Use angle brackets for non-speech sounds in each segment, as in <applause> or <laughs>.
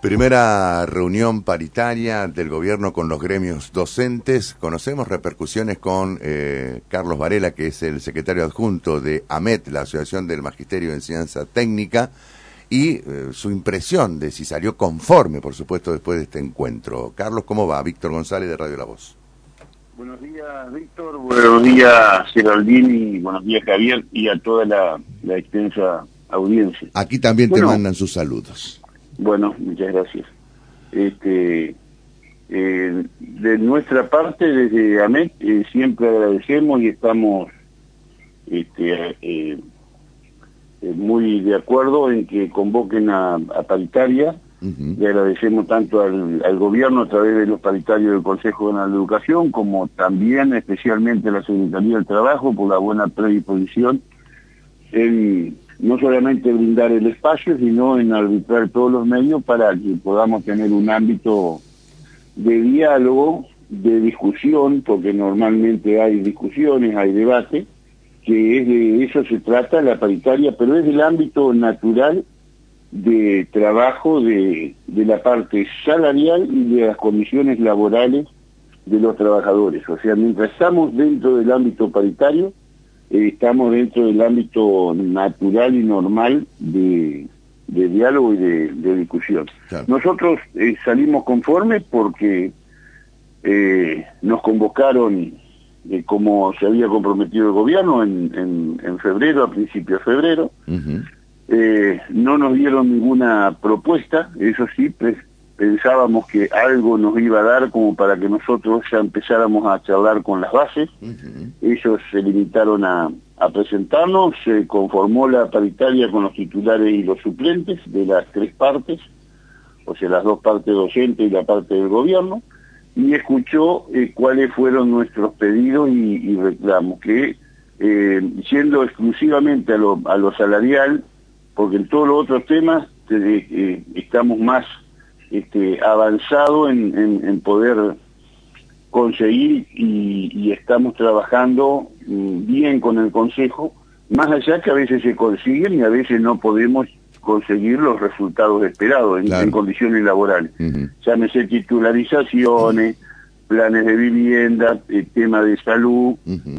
Primera reunión paritaria del gobierno con los gremios docentes. Conocemos repercusiones con eh, Carlos Varela, que es el secretario adjunto de AMET, la Asociación del Magisterio de Enseñanza Técnica, y eh, su impresión de si salió conforme, por supuesto, después de este encuentro. Carlos, ¿cómo va? Víctor González de Radio La Voz. Buenos días, Víctor. Buenos días, Geraldini. Buenos días, Javier, y a toda la, extensa audiencia. Aquí también te mandan sus saludos. Bueno, muchas gracias. Este, eh, de nuestra parte, desde AMET, eh, siempre agradecemos y estamos este, eh, muy de acuerdo en que convoquen a, paritaria. Le agradecemos tanto al, al, gobierno a través de los paritarios del Consejo General de Educación, como también especialmente a la Secretaría del Trabajo por la buena predisposición en no solamente brindar el espacio, sino en arbitrar todos los medios para que podamos tener un ámbito de diálogo, de discusión, porque normalmente hay discusiones, hay debate, que es de eso se trata la paritaria, pero es del ámbito natural de trabajo de, de la parte salarial y de las condiciones laborales de los trabajadores. O sea, mientras estamos dentro del ámbito paritario, eh, estamos dentro del ámbito natural y normal de, diálogo y de, discusión. Nosotros eh, salimos conformes porque eh, nos convocaron como se había comprometido el gobierno en, en, febrero, a principios de febrero. no nos dieron ninguna propuesta, eso sí, pensábamos que algo nos iba a dar como para que nosotros ya empezáramos a charlar con las bases. Ellos se limitaron a, presentarnos, se conformó la paritaria con los titulares y los suplentes de las tres partes, o sea, las dos partes docentes y la parte del gobierno, y escuchó eh, cuáles fueron nuestros pedidos y, reclamos, que eh, yendo exclusivamente a lo, a lo salarial, porque en todos los otros temas eh, estamos más este, avanzado en, poder conseguir y, estamos trabajando mm, bien con el Consejo, más allá que a veces se consiguen y a veces no podemos conseguir los resultados esperados en, condiciones laborales. Llámese titularizaciones, planes de vivienda, el tema de salud,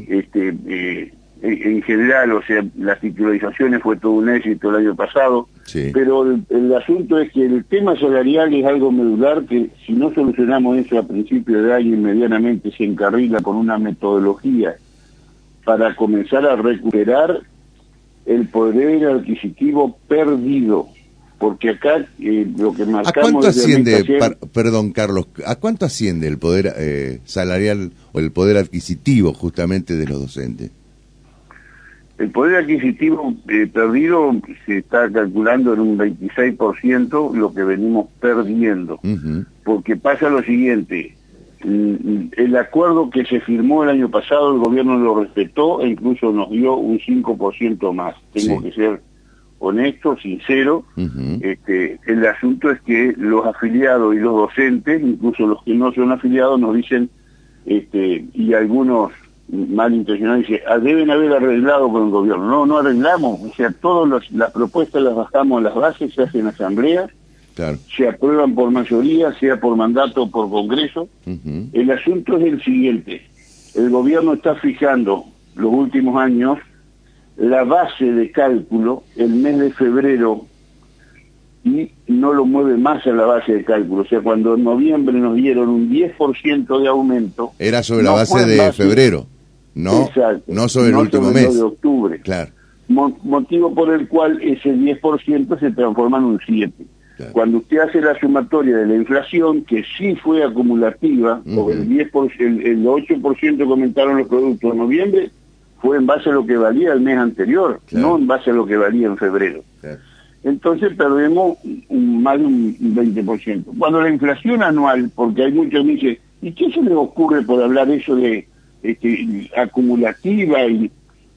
este, eh, en, general, o sea, las titularizaciones fue todo un éxito el año pasado, pero el, asunto es que el tema salarial es algo medular que si no solucionamos eso a principio de año inmediatamente se encarrila con una metodología para comenzar a recuperar el poder adquisitivo perdido. Porque acá eh, lo que marcamos... ¿A cuánto asciende, perdón Carlos, a cuánto asciende el poder eh, salarial o el poder adquisitivo justamente de los docentes? El poder adquisitivo eh, perdido se está calculando en un 26% lo que venimos perdiendo. Porque pasa lo siguiente, el acuerdo que se firmó el año pasado el gobierno lo respetó e incluso nos dio un 5% más. Tengo que ser honesto, sincero. este, el asunto es que los afiliados y los docentes, incluso los que no son afiliados, nos dicen, este, y algunos malintencionados dice, ah, deben haber arreglado con el gobierno. No, no arreglamos. O sea, todas las propuestas las bajamos a las bases, se hacen asambleas, se aprueban por mayoría, sea por mandato o por congreso. El asunto es el siguiente. El gobierno está fijando los últimos años la base de cálculo el mes de febrero y no lo mueve más a la base de cálculo. O sea, cuando en noviembre nos dieron un 10% de aumento... Era sobre la base de febrero no, no sobre el último mes. de octubre. Claro. motivo por el cual ese 10% se transforma en un 7%. Cuando usted hace la sumatoria de la inflación, que sí fue acumulativa, o el, 10%, el, el 8% que aumentaron los productos en noviembre, fue en base a lo que valía el mes anterior, no en base a lo que valía en febrero. Entonces perdemos más de un 20%. Cuando la inflación anual, porque hay muchos que dicen, ¿y qué se les ocurre por hablar eso de este, acumulativa y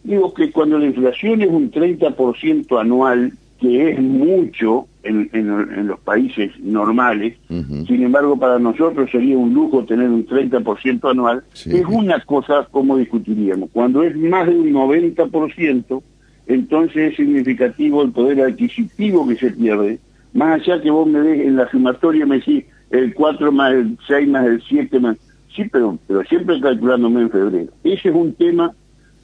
digo que cuando la inflación es un 30% anual, que es mucho en, en, los países normales, sin embargo para nosotros sería un lujo tener un 30% anual, es una cosa como discutiríamos. Cuando es más de un 90%, entonces es significativo el poder adquisitivo que se pierde, Más allá que vos me des en la sumatoria, me decís el 4 más el 6 más el 7 más... Sí, pero, pero siempre calculándome en febrero. Ese es un tema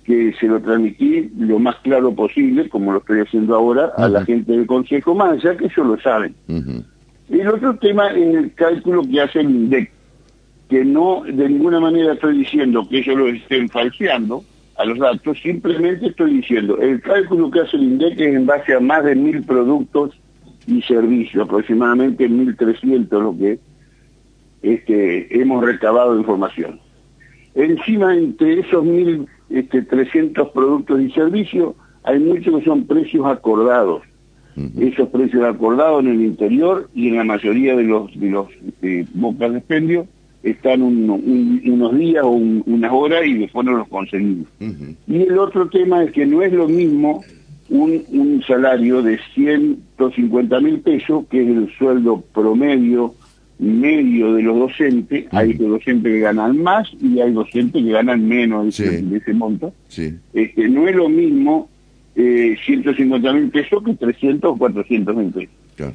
que se lo transmití lo más claro posible, como lo estoy haciendo ahora, a la gente del Consejo, más allá que ellos lo saben. El otro tema es el cálculo que hace el INDEC, que no de ninguna manera estoy diciendo que ellos lo estén falseando a los datos, simplemente estoy diciendo, el cálculo que hace el INDEC es en base a más de mil productos y servicios, aproximadamente 1.300 lo que este, hemos recabado información. Encima, entre esos 1.300 este, productos y servicios, hay muchos que son precios acordados. Esos precios acordados en el interior y en la mayoría de los, de los este, bocas de expendio están unos días o unas horas y después no los conseguimos. Y el otro tema es que no es lo mismo un, un salario de 150 mil pesos, que es el sueldo promedio medio de los docentes, hay docentes que ganan más y hay docentes que ganan menos de, ese, monto. Este, no es lo mismo eh, 150 mil pesos que 300 o 400 mil pesos.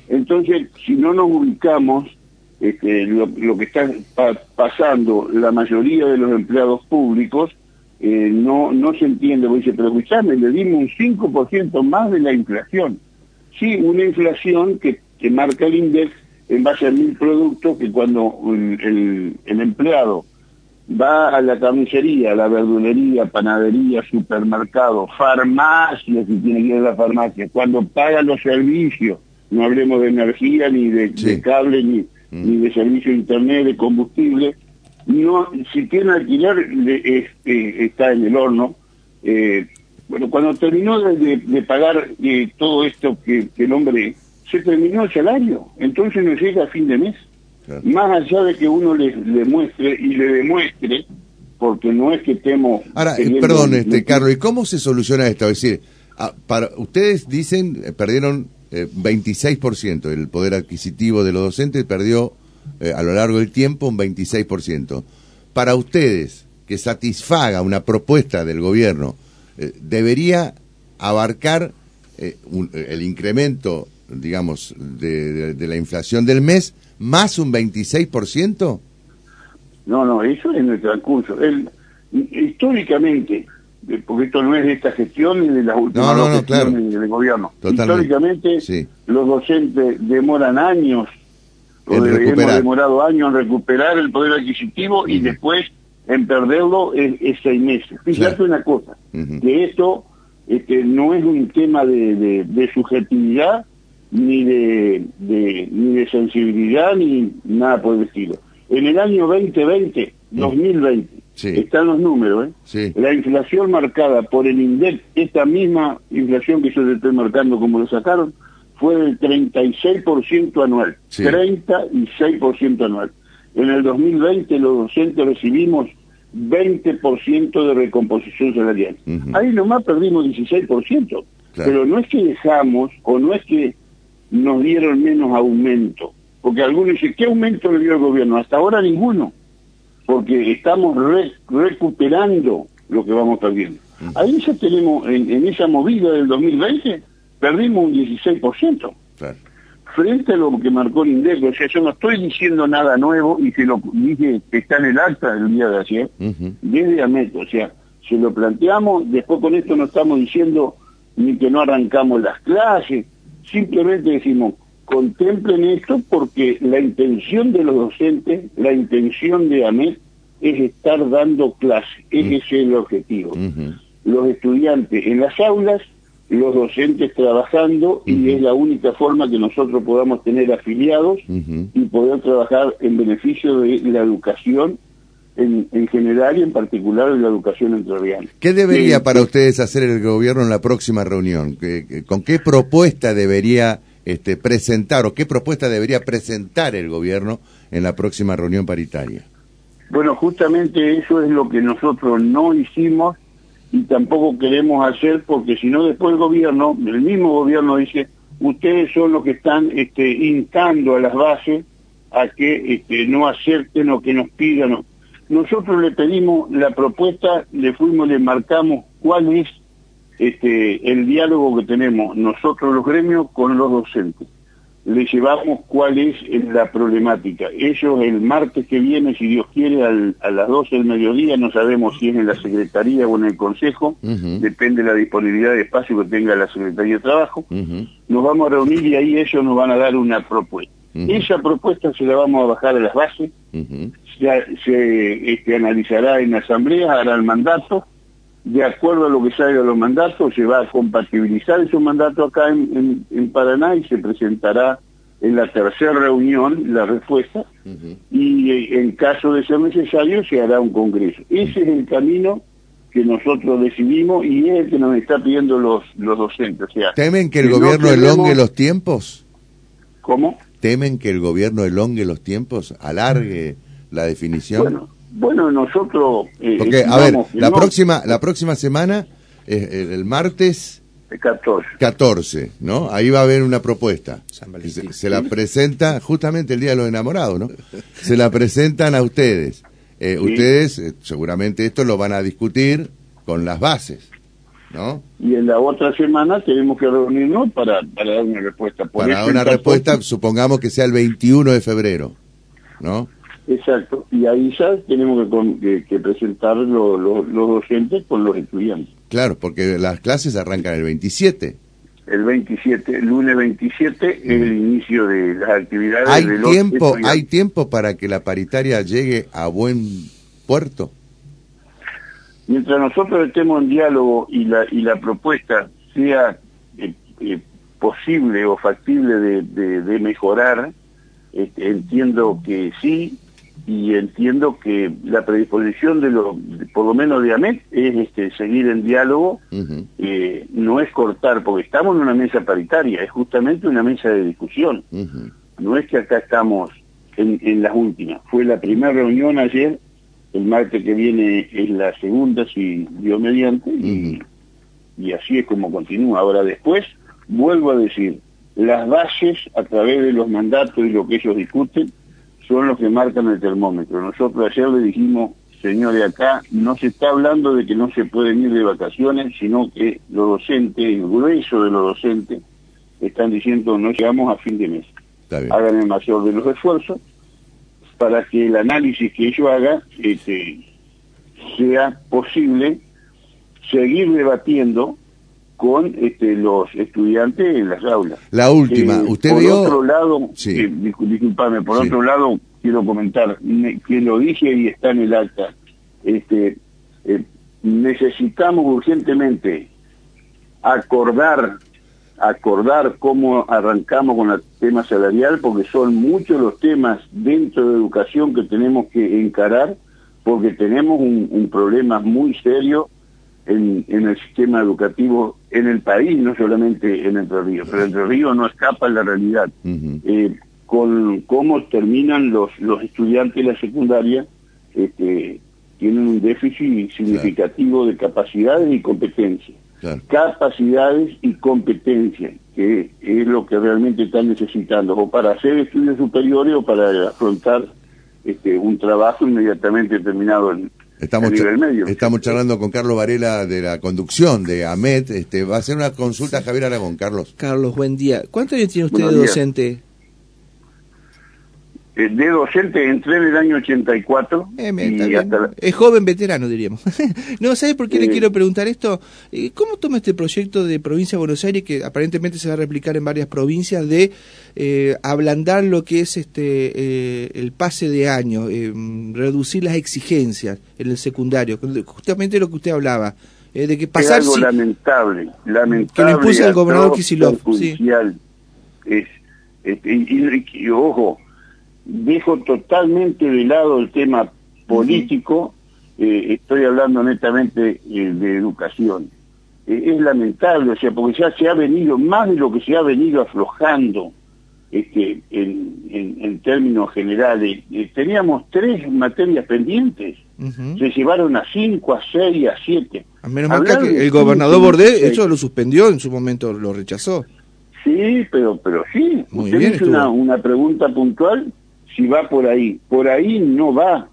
Entonces, si no nos ubicamos, este, lo, que está pasando la mayoría de los empleados públicos, eh, no no se entiende, porque dice, pero escuchame, le dimos un 5% más de la inflación. Sí, una inflación que, que marca el índice en base a mil productos que cuando el, el, empleado va a la camisería, a la verdulería, panadería, supermercado, farmacia, si tiene que ir a la farmacia, cuando paga los servicios, no hablemos de energía, ni de, cable, ni, mm. ni de servicio de internet, de combustible, no, si tiene alquiler, este, está en el horno. Eh, bueno, cuando terminó de, de pagar eh, todo esto que, que, el hombre se terminó el salario, entonces no llega a fin de mes. Más allá de que uno le, muestre y le demuestre, porque no es que estemos... Ahora, eh, perdón, este, Carlos, ¿y cómo se soluciona esto? Es decir, ah, para ustedes dicen, eh, perdieron eh, 26%, el poder adquisitivo de los docentes perdió eh, a lo largo del tiempo un 26%. Para ustedes, que satisfaga una propuesta del gobierno, eh, ¿debería abarcar el incremento, digamos, de, la inflación del mes más un 26%? No, no, eso es en el transcurso. El, históricamente, porque esto no es de esta gestión ni de las últimas no, del gobierno. Históricamente, los docentes demoran años o hemos demorado años en recuperar el poder adquisitivo y después en perderlo es, seis meses. Fíjate una cosa, que esto este, no es un tema de, de, subjetividad, ni de, ni de sensibilidad, ni nada por el estilo. En el año 2020, 2020, están los números, ¿eh? La inflación marcada por el INDEC, esta misma inflación que yo te estoy marcando como lo sacaron, fue del 36% anual, 36% anual. En el 2020 los docentes recibimos 20% de recomposición salarial. Ahí nomás perdimos 16%, pero no es que dejamos o no es que nos dieron menos aumento, porque algunos dicen, ¿qué aumento le dio el gobierno? Hasta ahora ninguno, porque estamos recuperando lo que vamos perdiendo. Ahí ya tenemos, en, en esa movida del 2020, perdimos un 16%. Frente a lo que marcó el INDEC, o sea, yo no estoy diciendo nada nuevo y se lo dije que está en el acta del día de ayer, desde AMET, o sea, se lo planteamos, después con esto no estamos diciendo ni que no arrancamos las clases, simplemente decimos, contemplen esto porque la intención de los docentes, la intención de AMET es estar dando clases, ese es el objetivo. Los estudiantes en las aulas los docentes trabajando y es la única forma que nosotros podamos tener afiliados y poder trabajar en beneficio de la educación en, en general y en particular de la educación entrerriana. ¿Qué debería para ustedes hacer el gobierno en la próxima reunión? ¿Con qué propuesta debería este, presentar o qué propuesta debería presentar el gobierno en la próxima reunión paritaria? Bueno, justamente eso es lo que nosotros no hicimos y tampoco queremos hacer porque si no después el gobierno, el mismo gobierno dice, ustedes son los que están este, instando a las bases a que este, no acepten o que nos pidan. Nosotros le pedimos la propuesta, le fuimos, le marcamos cuál es este, el diálogo que tenemos nosotros los gremios con los docentes. le llevamos cuál es la problemática. Ellos el martes que viene, si Dios quiere, a las 12 del mediodía, no sabemos si es en la Secretaría o en el Consejo, depende de la disponibilidad de espacio que tenga la Secretaría de Trabajo, nos vamos a reunir y ahí ellos nos van a dar una propuesta. Esa propuesta se la vamos a bajar a las bases, se, este, analizará en Asamblea, hará el mandato, de acuerdo a lo que salga de los mandatos, se va a compatibilizar esos mandatos acá en, en, Paraná y se presentará en la tercera reunión la respuesta y eh, en caso de ser necesario se hará un congreso. Ese es el camino que nosotros decidimos y es el que nos está pidiendo los, los docentes. O sea, ¿Temen que el gobierno elongue los tiempos? ¿Cómo? ¿Temen que el gobierno elongue los tiempos, alargue la definición? Bueno, bueno, nosotros... Eh, Porque, a ver, la, próxima, la próxima semana, eh, el martes... 14. 14, ¿no? Ahí va a haber una propuesta. Se, la presenta justamente el Día de los Enamorados, ¿no? Se la presentan a ustedes. Eh, ustedes seguramente esto lo van a discutir con las bases, ¿no? Y en la otra semana tenemos que reunirnos para, para dar una respuesta. para dar una respuesta, supongamos que sea el 21 de febrero, ¿no? Exacto, y ahí ya tenemos que, presentar los docentes con los estudiantes. Claro, porque las clases arrancan el 27. El 27, el lunes 27 es el inicio de las actividades. ¿Hay, tiempo, ¿Hay tiempo para que la paritaria llegue a buen puerto? Mientras nosotros estemos en diálogo y la, y la propuesta sea eh, eh, posible o factible de, mejorar, este, entiendo que sí, y entiendo que la predisposición de lo, por lo menos de AMET es este, seguir en diálogo, eh, no es cortar, porque estamos en una mesa paritaria, es justamente una mesa de discusión. No es que acá estamos en, en las últimas. Fue la primera reunión ayer, el martes que viene es la segunda, si dio mediante, y, y así es como continúa. Ahora después, vuelvo a decir, las bases a través de los mandatos y lo que ellos discuten, son los que marcan el termómetro. Nosotros ayer le dijimos, señores, acá no se está hablando de que no se pueden ir de vacaciones, sino que los docentes, el grueso de los docentes, están diciendo no llegamos a fin de mes. Hagan el mayor de los esfuerzos para que el análisis que ellos hagan este, sea posible seguir debatiendo con este, los estudiantes en las aulas. La última, eh, usted por vio... Por otro lado, sí. Eh, disculpame, por otro lado, quiero comentar, que lo dije y está en el acta, este, eh, necesitamos urgentemente acordar acordar cómo arrancamos con el tema salarial, porque son muchos los temas dentro de educación que tenemos que encarar, porque tenemos un, un problema muy serio en, el sistema educativo en el país, no solamente en Entre Ríos, pero Entre Ríos no escapa la realidad. Eh, con cómo terminan los, los estudiantes de la secundaria, este, tienen un déficit significativo de capacidades y competencias. Capacidades y competencias, que es lo que realmente están necesitando, o para hacer estudios superiores o para afrontar este, un trabajo inmediatamente terminado en, Estamos, estamos charlando con Carlos Varela de la conducción de AMET. Este, va a ser una consulta a Javier Aragón. Carlos. Carlos, buen día. ¿Cuántos años tiene usted de docente? Eh, de docente entré en el año 84. Eh, y Es joven veterano, diríamos. <laughs> no, ¿sabes por qué le quiero preguntar esto? Eh, ¿Cómo toma este proyecto de provincia de Buenos Aires, que aparentemente se va a replicar en varias provincias, de ablandar lo que es este el pase de año, reducir las exigencias en el secundario? Justamente lo que usted hablaba. de que pasar es algo lamentable, lamentable. Que lo impuso el gobernador Kicillof. Sí. Es, este, y, ojo, dejo totalmente de lado el tema político, eh, estoy hablando netamente eh, de educación. Eh, es lamentable, o sea, porque ya se ha venido, más de lo que se ha venido aflojando este, en, en, términos generales, teníamos tres materias pendientes, se llevaron a cinco, a seis, a siete. A menos mal que el gobernador Bordé, eso lo suspendió en su momento, lo rechazó. Sí, pero pero sí. Usted hizo una, una pregunta puntual si va por ahí. Por ahí no va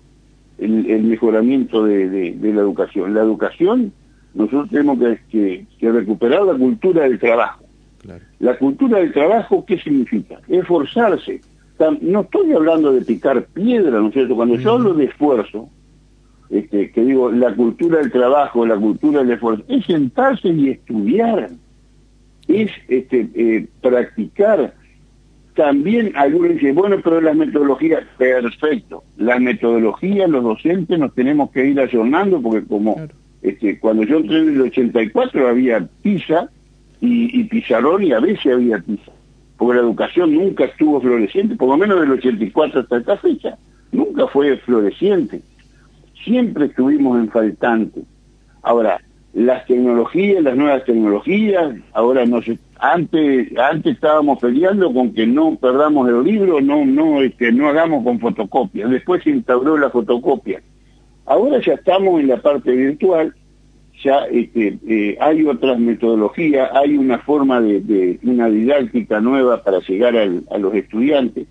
el, mejoramiento de, la educación. La educación, nosotros tenemos que, recuperar la cultura del trabajo. La cultura del trabajo, ¿qué significa? Esforzarse. No estoy hablando de picar piedra, ¿no es cierto? Cuando yo hablo de esfuerzo, este, que digo, la cultura del trabajo, la cultura del esfuerzo, es sentarse y estudiar, es este, eh, practicar. También algunos dicen, bueno, pero las metodologías, perfecto, las metodologías, los docentes nos tenemos que ir ayornando, porque como este, cuando yo entré en el 84 había PISA y, y Pizarrón y a veces había PISA, porque la educación nunca estuvo floreciente, por lo menos del 84 hasta esta fecha, nunca fue floreciente. Siempre estuvimos en faltante. Ahora, las tecnologías, las nuevas tecnologías, ahora no sé, antes, antes estábamos peleando con que no perdamos el libro, no, no, este, no hagamos con fotocopias, después se instauró la fotocopia. Ahora ya estamos en la parte virtual, ya este, eh, hay otras metodologías, hay una forma de, una didáctica nueva para llegar a los estudiantes,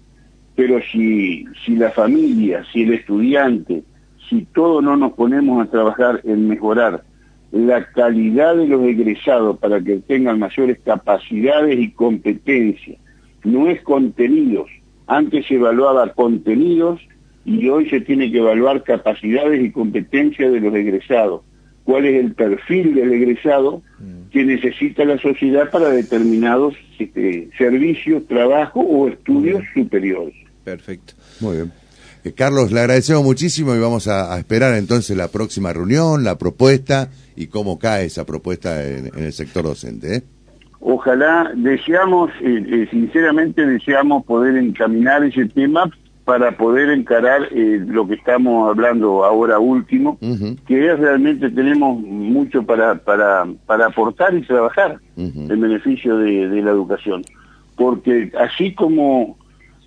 pero si, si la familia, si el estudiante, si todos no nos ponemos a trabajar en mejorar la calidad de los egresados para que tengan mayores capacidades y competencias, no es contenidos. Antes se evaluaba contenidos y hoy se tiene que evaluar capacidades y competencias de los egresados. ¿Cuál es el perfil del egresado mm. que necesita la sociedad para determinados este, servicios, trabajo o estudios superiores? Perfecto. Muy bien. Eh, Carlos, le agradecemos muchísimo y vamos a, esperar entonces la próxima reunión, la propuesta y cómo cae esa propuesta en, el sector docente. ¿eh? Ojalá, deseamos, eh, sinceramente deseamos poder encaminar ese tema para poder encarar lo que estamos hablando ahora último, que es realmente tenemos mucho para, para, para aportar y trabajar en beneficio de la educación. Porque así como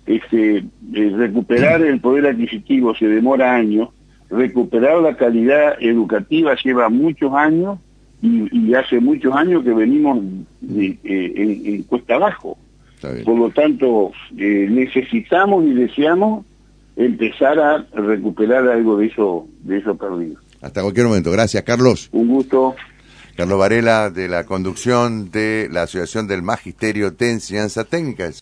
este, eh, recuperar el poder adquisitivo se demora años, recuperar la calidad educativa lleva muchos años y, hace muchos años que venimos eh, en, cuesta abajo. Por lo tanto, eh, necesitamos y deseamos empezar a recuperar algo de eso, de eso perdido. Hasta cualquier momento. Gracias, Carlos. Un gusto. Carlos Varela, de la conducción de la Asociación del Magisterio de Enseñanza Técnica.